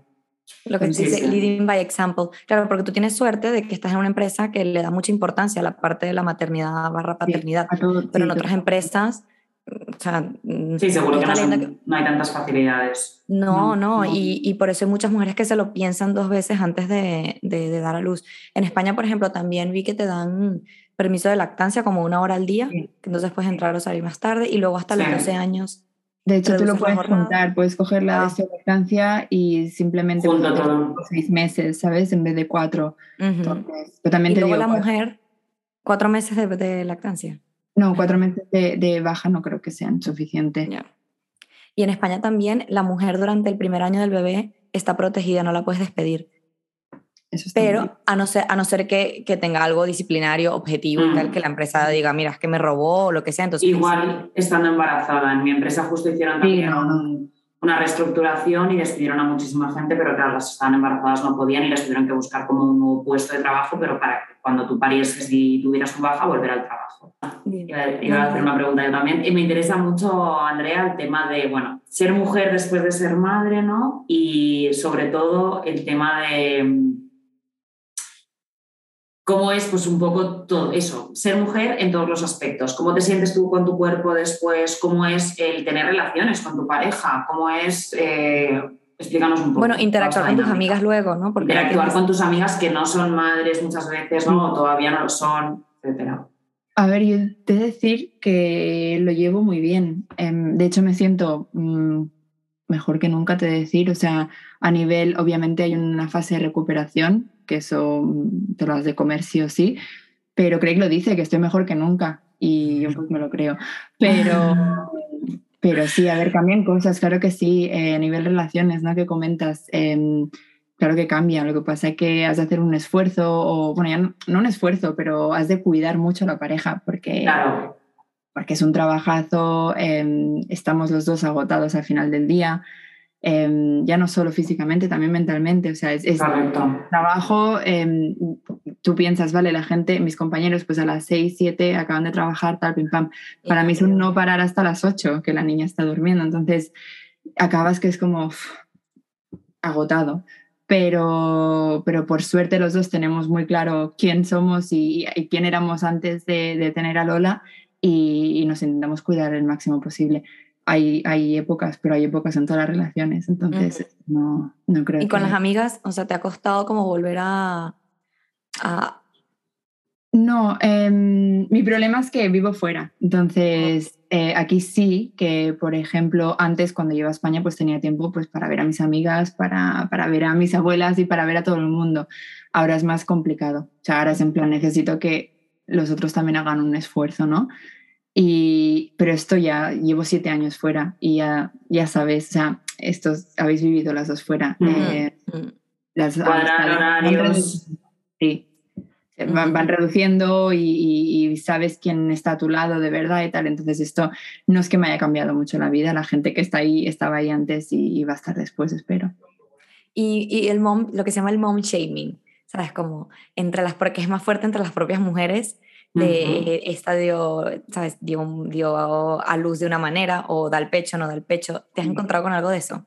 Lo que Sí, se dice sí. leading by example. Claro, porque tú tienes suerte de que estás en una empresa que le da mucha importancia a la parte de la maternidad barra paternidad. a todo- pero en sí, otras todo. empresas, o sea, mm, Sí, seguro que no, está son- leyendo que- no hay tantas facilidades. No, No. Y, y por eso hay muchas mujeres que se lo piensan dos veces antes de, de- de dar a luz. En España, por ejemplo, también vi que te dan permiso de lactancia como una hora al día, Sí. que entonces puedes entrar o salir más tarde y luego hasta los Sí. 12 años. De hecho, tú lo puedes juntar, puedes coger la Ah. de lactancia y simplemente Junto hacer todo. seis meses, ¿sabes? En vez de cuatro. Ujú. Entonces, pero también Y te luego digo, la cuatro- mujer, cuatro meses de, de lactancia. No, cuatro meses de, de baja no creo que sean suficientes. Y en España también la mujer durante el primer año del bebé está protegida, no la puedes despedir. Eso bien. Pero a no ser, a no ser que, que tenga algo disciplinario, objetivo y Mm. tal, que la empresa diga, mira, es que me robó o lo que sea. Entonces, Igual estando embarazada. En mi empresa justo hicieron Sí, también no, no. Un- una reestructuración y despidieron a muchísima gente, pero claro, las que estaban embarazadas no podían y les tuvieron que buscar como un nuevo puesto de trabajo, pero para que cuando tú parieses y tuvieras tu baja, volver al trabajo. Bien. Iba, a hacer una pregunta yo también. Y me interesa mucho, Andrea, el tema de, bueno, ser mujer después de ser madre, ¿no? Y sobre todo el tema de cómo es, pues un poco todo eso, ser mujer en todos los aspectos. ¿Cómo te sientes tú con tu cuerpo después? ¿Cómo es el tener relaciones con tu pareja? ¿Cómo es, eh, explícanos un poco. Bueno, interactuar con tus amigas luego, ¿no? Porque Interactuar tienes- con tus amigas que no son madres muchas veces, ¿no? O todavía no lo son, etcétera. A ver, yo te he de decir que lo llevo muy bien. Em, de hecho, me siento mm, mejor que nunca, te decir. O sea, a nivel, obviamente hay una fase de recuperación, que eso mm, te lo has de comer sí o sí, pero Craig lo dice, que estoy mejor que nunca y yo pues me lo creo. Pero, pero sí, a ver, cambian cosas, claro que sí, eh, a nivel relaciones, ¿no? Que comentas. em, Claro que cambia, lo que pasa es que has de hacer un esfuerzo, o bueno, ya no, no un esfuerzo, pero has de cuidar mucho a la pareja, porque, Claro, porque es un trabajazo, em, estamos los dos agotados al final del día, em, ya no solo físicamente, también mentalmente, o sea, es, es trabajo, em, tú piensas, vale, la gente, mis compañeros, pues a las 6, 7 acaban de trabajar, tal, pim, pam, para mí es un no parar hasta las 8, que la niña está durmiendo, entonces acabas que es como agotado. Pero, pero por suerte los dos tenemos muy claro quién somos y, y quién éramos antes de, de tener a Lola y, y nos intentamos cuidar el máximo posible. Hay, hay épocas, pero hay épocas en todas las relaciones, entonces no, no creo Y con que- las amigas, o sea, ¿te ha costado como volver a... a No, em, mi problema es que vivo fuera. Entonces, eh, aquí sí que, por ejemplo, antes cuando iba a España, pues tenía tiempo pues, para ver a mis amigas, para, para ver a mis abuelas y para ver a todo el mundo. Ahora es más complicado. O sea, ahora es en plan, necesito que los otros también hagan un esfuerzo, ¿no? Y, pero esto ya llevo siete años fuera y ya, ya sabes, o sea, estos habéis vivido las dos fuera. Eh, mm, las horarios. reduciendo. Sí. Van, van reduciendo y, y- y sabes quién está a tu lado de verdad y tal. Entonces esto no es que me haya cambiado mucho la vida. La gente que está ahí estaba ahí antes y, y va a estar después, espero. Y, y el mom, lo que se llama el mom shaming, ¿sabes? Como entre las, porque es más fuerte entre las propias mujeres, de esta dio, ¿sabes? Dio, dio a luz de una manera o da el pecho, no da el pecho. ¿Te has Mm. encontrado con algo de eso?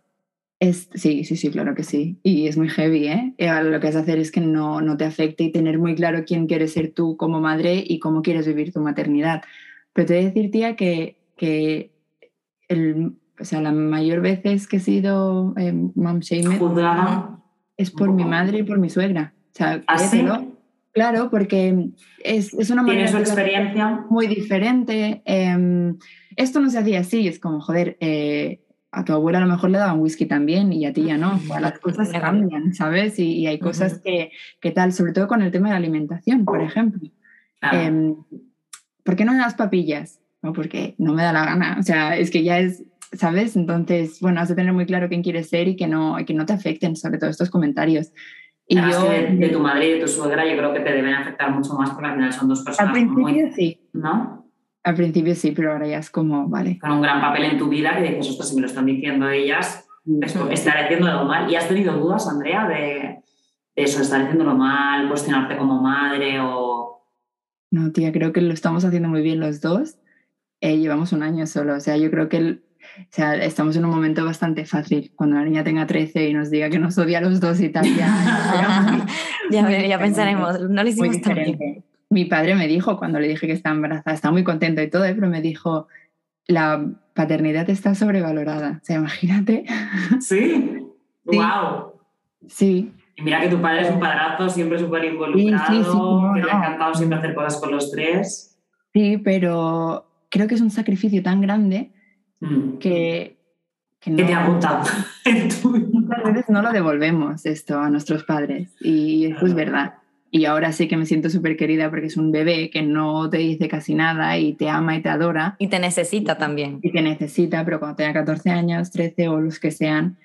Es, sí, sí, sí, claro que sí. Y es muy heavy, ¿eh? Y ahora lo que has de hacer es que no, no te afecte y tener muy claro quién quieres ser tú como madre y cómo quieres vivir tu maternidad. Pero te voy a decir, tía, que, que el, o sea, la mayor veces que he sido eh, mom Juzgada. es por mi madre y por mi suegra. O sea, ¿Así? créetelo. Claro, porque es, es una ¿Tiene manera experiencia? muy diferente. em, esto no se hacía así, es como, joder, eh, a tu abuela a lo mejor le daban whisky también y a ti ya no. Las cosas cambian, ¿sabes? Y, y hay cosas que, que tal, sobre todo con el tema de la alimentación, por ejemplo. Em, ¿Por qué no me das papillas? No, porque no me da la gana. O sea, es que ya es, ¿sabes? Entonces, bueno, has de tener muy claro quién quieres ser y que no, y que no te afecten, sobre todo estos comentarios. Y yo, de, de tu madre y de tu suegra yo creo que te deben afectar mucho más porque al final son dos al personas principio muy, sí, ¿no? al principio sí, pero ahora ya es como, vale. con un gran papel en tu vida que dices, ostras, si me lo están diciendo ellas, esto, estaré haciéndolo mal. ¿Y has tenido dudas, Andrea, de, de eso, estar haciéndolo mal, cuestionarte como madre o...? No, tía, creo que lo estamos haciendo muy bien los dos. Eh, llevamos un año solo, o sea, yo creo que el- o sea, estamos en un momento bastante fácil. Cuando la niña tenga 13 y nos diga que nos odia a los dos y tal, ya, ya Ya, Muy ya diferente. pensaremos, no lo muy hicimos tan bien. Mi padre me dijo cuando le dije que estaba embarazada, está muy contento y todo, ¿eh? pero me dijo, la paternidad está sobrevalorada. O sea, imagínate. Sí, Sí. wow. Sí, Y mira que tu padre es un padrazo, siempre súper involucrado, Sí, sí, no, que le ha encantado siempre hacer cosas con los tres. sí, pero creo que es un sacrificio tan grande Mm. que, que Que te no- agota muchas veces no lo devolvemos esto a nuestros padres y eso es verdad. Y ahora sí que me siento súper querida porque es un bebé que no te dice casi nada y te ama y te adora Y te necesita también. y te necesita, pero cuando tenga 14 años, 13 o los que sean,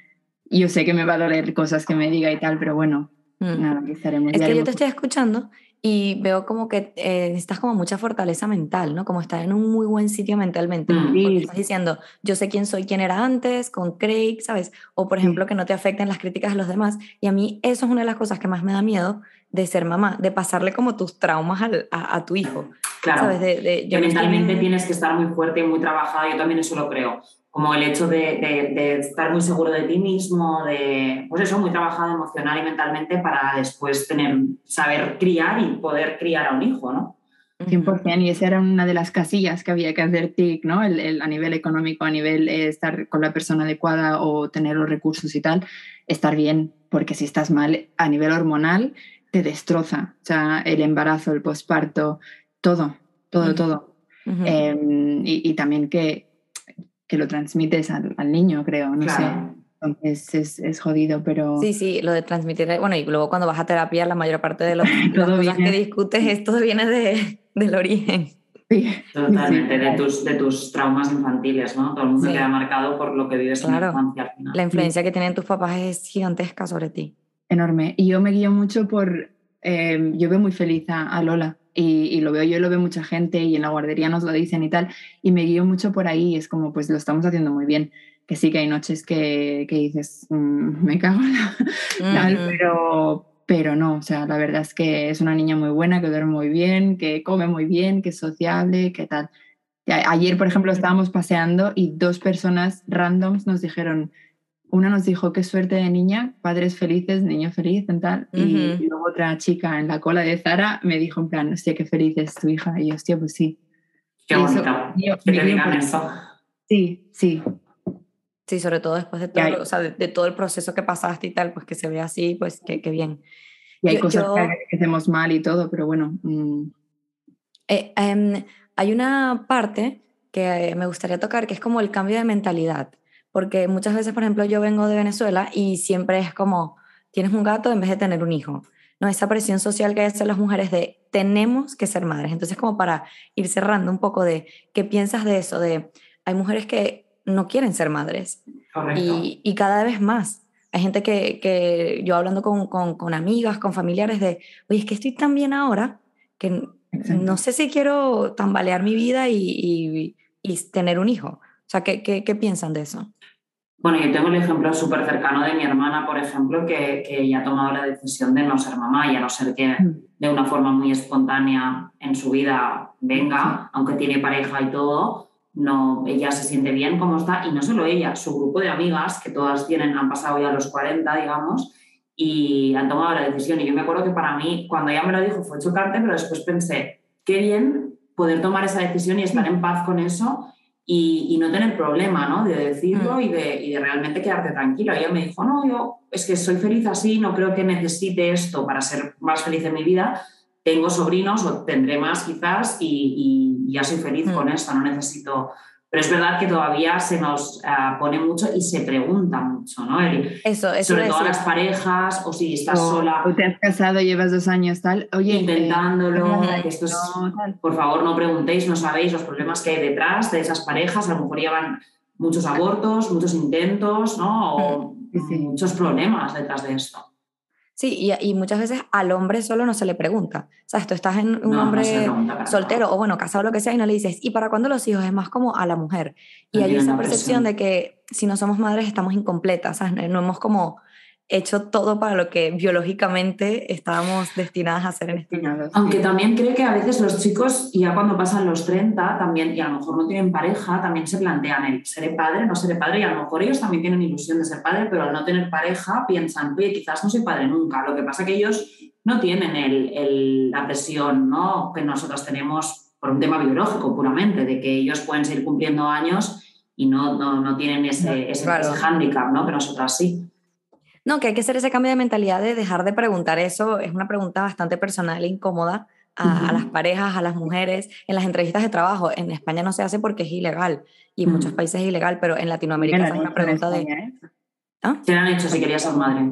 yo sé que me va a doler cosas que me diga y tal, pero bueno, Mm. Nada, que estaremos. Es que yo te estoy escuchando y veo como que eh, necesitas como mucha fortaleza mental, ¿no? Como estar en un muy buen sitio mentalmente. Mm. Porque Sí. estás diciendo, yo sé quién soy, quién era antes, con Craig, ¿sabes? O por Sí. ejemplo, que no te afecten las críticas de los demás. Y a mí eso es una de las cosas que más me da miedo de ser mamá, de pasarle como tus traumas al- a, a tu hijo, Claro. ¿sabes? De, de- que yo no estoy mentalmente en- tienes que estar muy fuerte y muy trabajada, yo también eso lo creo. Como el hecho de, de- de estar muy seguro de ti mismo, de, pues eso, muy trabajado emocional y mentalmente para después tener, saber criar y poder criar a un hijo, ¿no? 100%, y esa era una de las casillas que había que hacer TIC, ¿no? El, el- a nivel económico, a nivel eh, estar con la persona adecuada o tener los recursos y tal, estar bien, porque si estás mal a nivel hormonal, te destroza. O sea, el embarazo, el posparto, todo, todo, todo. Eh, y, y también que, que lo transmites al, al niño, creo, no sé. Entonces es, es jodido, pero... Sí, sí, lo de transmitir, bueno, y luego cuando vas a terapia, la mayor parte de lo- las Todo cosas que discutes, esto viene de, del origen. Sí. Totalmente, Sí. de tus, de tus traumas infantiles, ¿no? Todo el mundo Sí. queda marcado por lo que vives en la infancia al final. La influencia que tienen tus papás es gigantesca sobre ti. enorme. Y yo me guío mucho por, eh, yo veo muy feliz a, a Lola y, y lo veo yo, y lo ve mucha gente y en la guardería nos lo dicen y tal, y me guío mucho por ahí, es como pues lo estamos haciendo muy bien, que sí que hay noches que, que dices, "Mm, me cago en la-", tal, pero, pero no, o sea, la verdad es que es una niña muy buena, que duerme muy bien, que come muy bien, que es sociable, que tal. Ayer, por ejemplo, estábamos paseando y dos personas randoms nos dijeron, una nos dijo qué suerte de niña, padres felices, niño feliz, en tal. y, luego otra chica en la cola de Zara me dijo en plan, hostia, qué feliz es tu hija. Y yo, hostia, pues sí. Qué bonito. yo- que te digan eso. Sí, sí. Sí, sobre todo después de hay- todo, o sea, de, de todo el proceso que pasaste y tal, pues que se ve así, pues qué bien. Y hay Yo- cosas yo- que, hacemos mal y todo, pero bueno. mm, Eh, em, hay una parte que me gustaría tocar que es como el cambio de mentalidad, porque muchas veces, por ejemplo, yo vengo de Venezuela y siempre es como, tienes un gato en vez de tener un hijo. No, esa presión social que hacen las mujeres de tenemos que ser madres. Entonces, como para ir cerrando un poco de qué piensas de eso, de hay mujeres que no quieren ser madres y, y cada vez más. Hay gente que, que yo hablando con, con, con amigas, con familiares de, oye, es que estoy tan bien ahora que exacto. no sé si quiero tambalear mi vida y, y- y tener un hijo. O sea, ¿qué, qué, qué piensan de eso? Bueno, yo tengo el ejemplo súper cercano de mi hermana, por ejemplo, que, que ella ha tomado la decisión de no ser mamá y a no ser que Mm. de una forma muy espontánea en su vida venga, aunque tiene pareja y todo, no, ella se siente bien como está y no solo ella, su grupo de amigas, que todas tienen, han pasado ya los 40, digamos, y han tomado la decisión. Y yo me acuerdo que para mí, cuando ella me lo dijo, fue chocante, pero después pensé, qué bien poder tomar esa decisión y estar en paz con eso y, y no tener problema, ¿no? De decirlo Mm. y, de, y de realmente quedarte tranquila. Ella me dijo, no, yo es que soy feliz así, no creo que necesite esto para ser más feliz en mi vida. Tengo sobrinos o tendré más quizás y, y ya soy feliz Mm. con esto, no necesito... Pero es verdad que todavía se nos ah, pone mucho y se pregunta mucho, ¿no? El- Eso, eso sobre todo a las parejas o si estás O- sola o te has casado, llevas dos años, tal. Oye, eh, intentándolo, eh, esto es no, tal. por favor, no preguntéis, no sabéis los problemas que hay detrás de esas parejas. A lo mejor llevan muchos abortos, muchos intentos, ¿no? O Sí, sí. muchos problemas detrás de esto. Sí, y, y muchas veces al hombre solo no se le pregunta. O sea, tú estás en un No, no hombre para soltero nada. o bueno, casado lo que sea y no le dices, ¿y para cuándo los hijos? Es más como a la mujer. Y No hay esa percepción de que si no somos madres estamos incompletas, ¿sabes? No- No hemos como hecho todo para lo que biológicamente estábamos destinadas a hacer en este mundo. Aunque también creo que a veces los chicos, ya cuando pasan los 30, también, y a lo mejor no tienen pareja, también se plantean el seré padre, no seré padre, y a lo mejor ellos también tienen ilusión de ser padre, pero al no tener pareja piensan, oye, quizás no soy padre nunca. Lo que pasa que ellos no tienen el- el- la presión ¿no? que nosotros tenemos por un tema biológico puramente, de que ellos pueden seguir cumpliendo años y no, no, no tienen ese, ese, Claro. ese hándicap, ¿no? que nosotras sí. No, que hay que hacer ese cambio de mentalidad de dejar de preguntar eso. Es una pregunta bastante personal e incómoda a, a Ujú. las parejas, a las mujeres, en las entrevistas de trabajo. En España no se hace porque es ilegal y en Ujú. muchos países es ilegal, pero en Latinoamérica la es una pregunta de... España, ¿eh? ¿Ah? ¿Qué le han hecho si querías ser madre?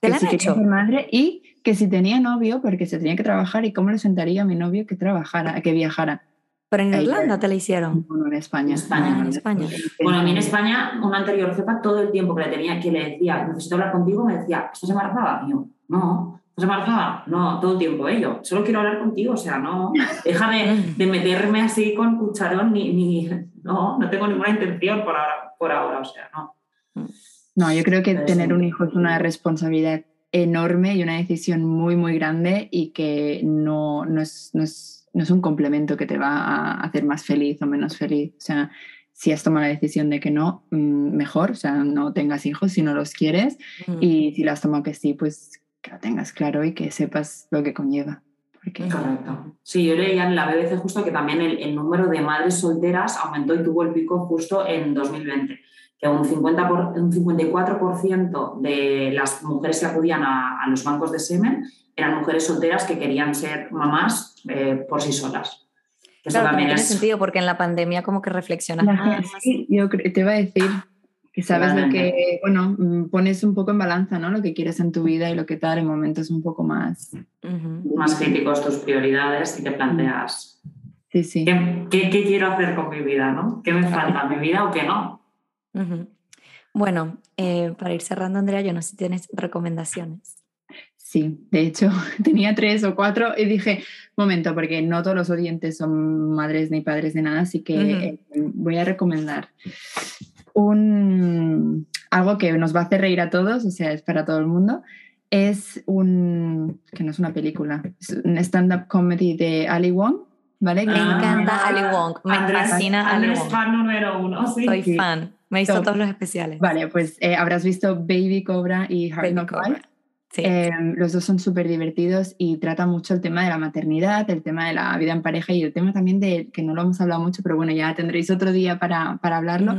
¿Te la si han quería hecho? ser madre y que si tenía novio, porque se tenía que trabajar y cómo le sentaría a mi novio que trabajara, que viajara. Pero en Irlanda te la hicieron. Bueno, en España. España. Ah, en España. Bueno, a mí en España, una anterior jefa, todo el tiempo que le tenía, que le decía, necesito hablar contigo, me decía, ¿estás embarazada? Y yo, No. ¿Estás embarazada? No, todo el tiempo ello. Solo quiero hablar contigo, o sea, no. Deja de, meterme así con cucharón, ni, ni, no, no tengo ninguna intención por ahora, por ahora o sea, no. No, yo creo que tener un hijo es una responsabilidad enorme y una decisión muy, muy grande y que no, no, es, no, es, no es un complemento que te va a hacer más feliz o menos feliz. O sea, si has tomado la decisión de que no, mm, mejor, o sea, no tengas hijos si no los quieres y si lo has tomado que sí, pues que lo tengas claro y que sepas lo que conlleva. Correcto. Sí, yo leía en la BBC justo que también el, el, número de madres solteras aumentó y tuvo el pico justo en 2020 que un, 50 por, un 54% de las mujeres que acudían a, los bancos de semen eran mujeres solteras que querían ser mamás eh, por sí solas. Eso también tiene sentido porque en la pandemia como que reflexionas más. Sí, yo te iba a decir que sabes lo que, bueno, mm, pones un poco en balanza, ¿no? Lo que quieres en tu vida y lo que tal en momentos un poco más... Más críticos tus prioridades y te planteas... Sí, sí. ¿Qué, qué, qué quiero hacer con mi vida, no? ¿Qué me falta? ¿Mi vida o qué no? Bueno, eh, para ir cerrando, Andrea, yo no sé si tienes recomendaciones. Sí, de hecho tenía tres o cuatro y dije, momento, porque no todos los oyentes son madres ni padres de nada, así que eh, voy a recomendar un, algo que nos va a hacer reír a todos, o sea, es para todo el mundo. Es un, que no es una película, es un stand-up comedy de Ali Wong, ¿vale? Me encanta Ali Wong, me fascina Ali Wong. fan número uno, sí. Soy fan. Me hizo todos los especiales. Vale, pues eh, habrás visto Baby Cobra y Heart Knock Sí. Em, los dos son súper divertidos y tratan mucho el tema de la maternidad, el tema de la vida en pareja y el tema también de, que no lo hemos hablado mucho, pero bueno, ya tendréis otro día para, para hablarlo,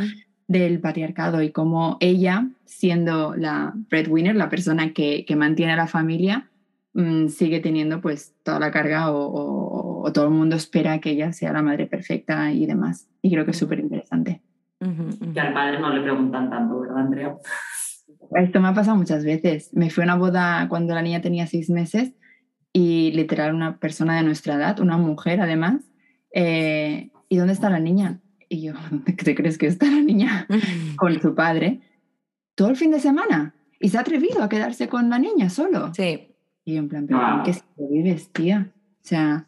del patriarcado y cómo ella, siendo la breadwinner, la persona que, que mantiene a la familia, mm, sigue teniendo pues toda la carga o, o, todo el mundo espera que ella sea la madre perfecta y demás. Y creo que es súper interesante. Que al padre no le preguntan tanto, ¿verdad, Andrea? Esto me ha pasado muchas veces. Me fui a una boda cuando la niña tenía seis meses y literal una persona de nuestra edad, una mujer además, eh, ¿y dónde está la niña? Y yo, ¿dónde te crees que está la niña? con su padre. Todo el fin de semana. Y se ha atrevido a quedarse con la niña solo. Sí. Y yo en plan, ¿pero qué se vives, tía? O sea,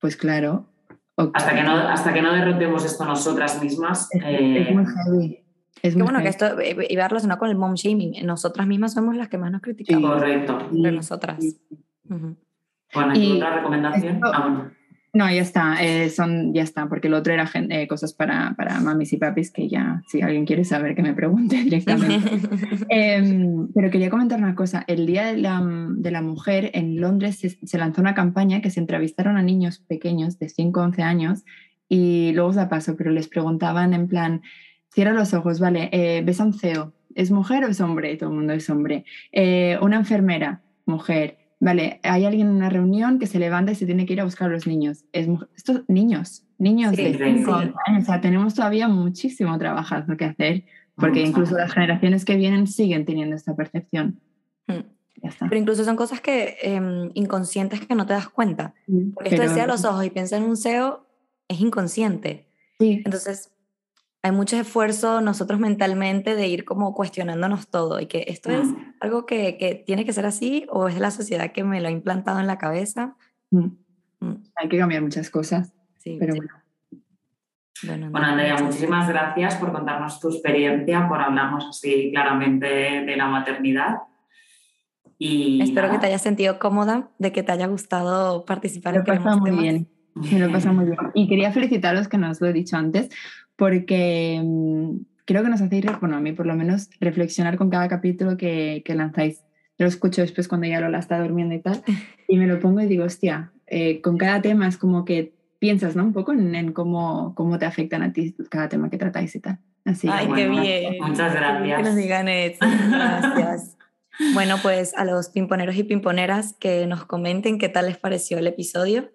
pues claro, hasta, que no, hasta que no derrotemos esto nosotras mismas. Es, eh... es muy heavy. Es muy bueno que esto iba relacionado con el mom shaming. Nosotras mismas somos las que más nos criticamos. Correcto. De nosotras. Bueno, ¿y otra recomendación? ah, bueno. No, ya está, eh, son, ya está, porque el otro era eh, cosas para, para mamis y papis que ya, si alguien quiere saber, que me pregunte directamente. Em, pero quería comentar una cosa, el Día de la, de la Mujer en Londres se, se, lanzó una campaña que se entrevistaron a niños pequeños de 5 o 11 años y luego os la paso, pero les preguntaban en plan, cierra los ojos, vale, eh, ves a un CEO, ¿es mujer o es hombre? Todo el mundo es hombre. Eh, una enfermera, mujer vale, hay alguien en una reunión que se levanta y se tiene que ir a buscar a los niños. Es, estos niños, niños de 5 años, o sea, tenemos todavía muchísimo trabajo que hacer, porque incluso las generaciones que vienen siguen teniendo esta percepción. Hmm. Pero incluso son cosas que em, inconscientes que no te das cuenta. Porque esto decía los ojos y piensa en un SEO, es inconsciente. Sí. Entonces, hay mucho esfuerzo nosotros mentalmente de ir como cuestionándonos todo y que esto es algo que, que, tiene que ser así o es la sociedad que me lo ha implantado en la cabeza. Mm. Mm. Hay que cambiar muchas cosas, sí, pero bueno. Bueno, bueno, Andrea, muchísimas gracias por contarnos tu experiencia, por hablarnos así claramente de la maternidad. Y Espero que te hayas sentido cómoda, de que te haya gustado participar. Me lo pasa muy bien, me lo pasa muy bien. Y quería felicitaros, que no os lo he dicho antes, porque mm, creo que nos hacéis, bueno, a mí por lo menos, reflexionar con cada capítulo que, que lanzáis. Yo lo escucho después cuando ya Lola está durmiendo y tal, y me lo pongo y digo, hostia, eh, con cada tema es como que piensas, ¿no? Un poco en, en, cómo, cómo te afectan a ti cada tema que tratáis y tal. Así Ay, qué bien. Muchas gracias. Que nos digan eso. Gracias. bueno, pues a los pimponeros y pimponeras que nos comenten qué tal les pareció el episodio.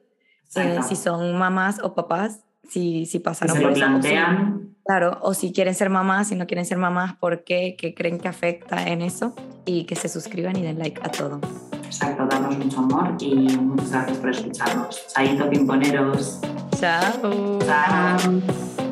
Eh, si son mamás o papás, si, si pasaron por plantean. claro, o si quieren ser mamás, si no quieren ser mamás, ¿por qué? ¿Qué creen que afecta en eso? Y que se suscriban y den like a todo. Exacto, darnos mucho amor y muchas gracias por escucharnos. Chaito, pimponeros. Chao. Chao.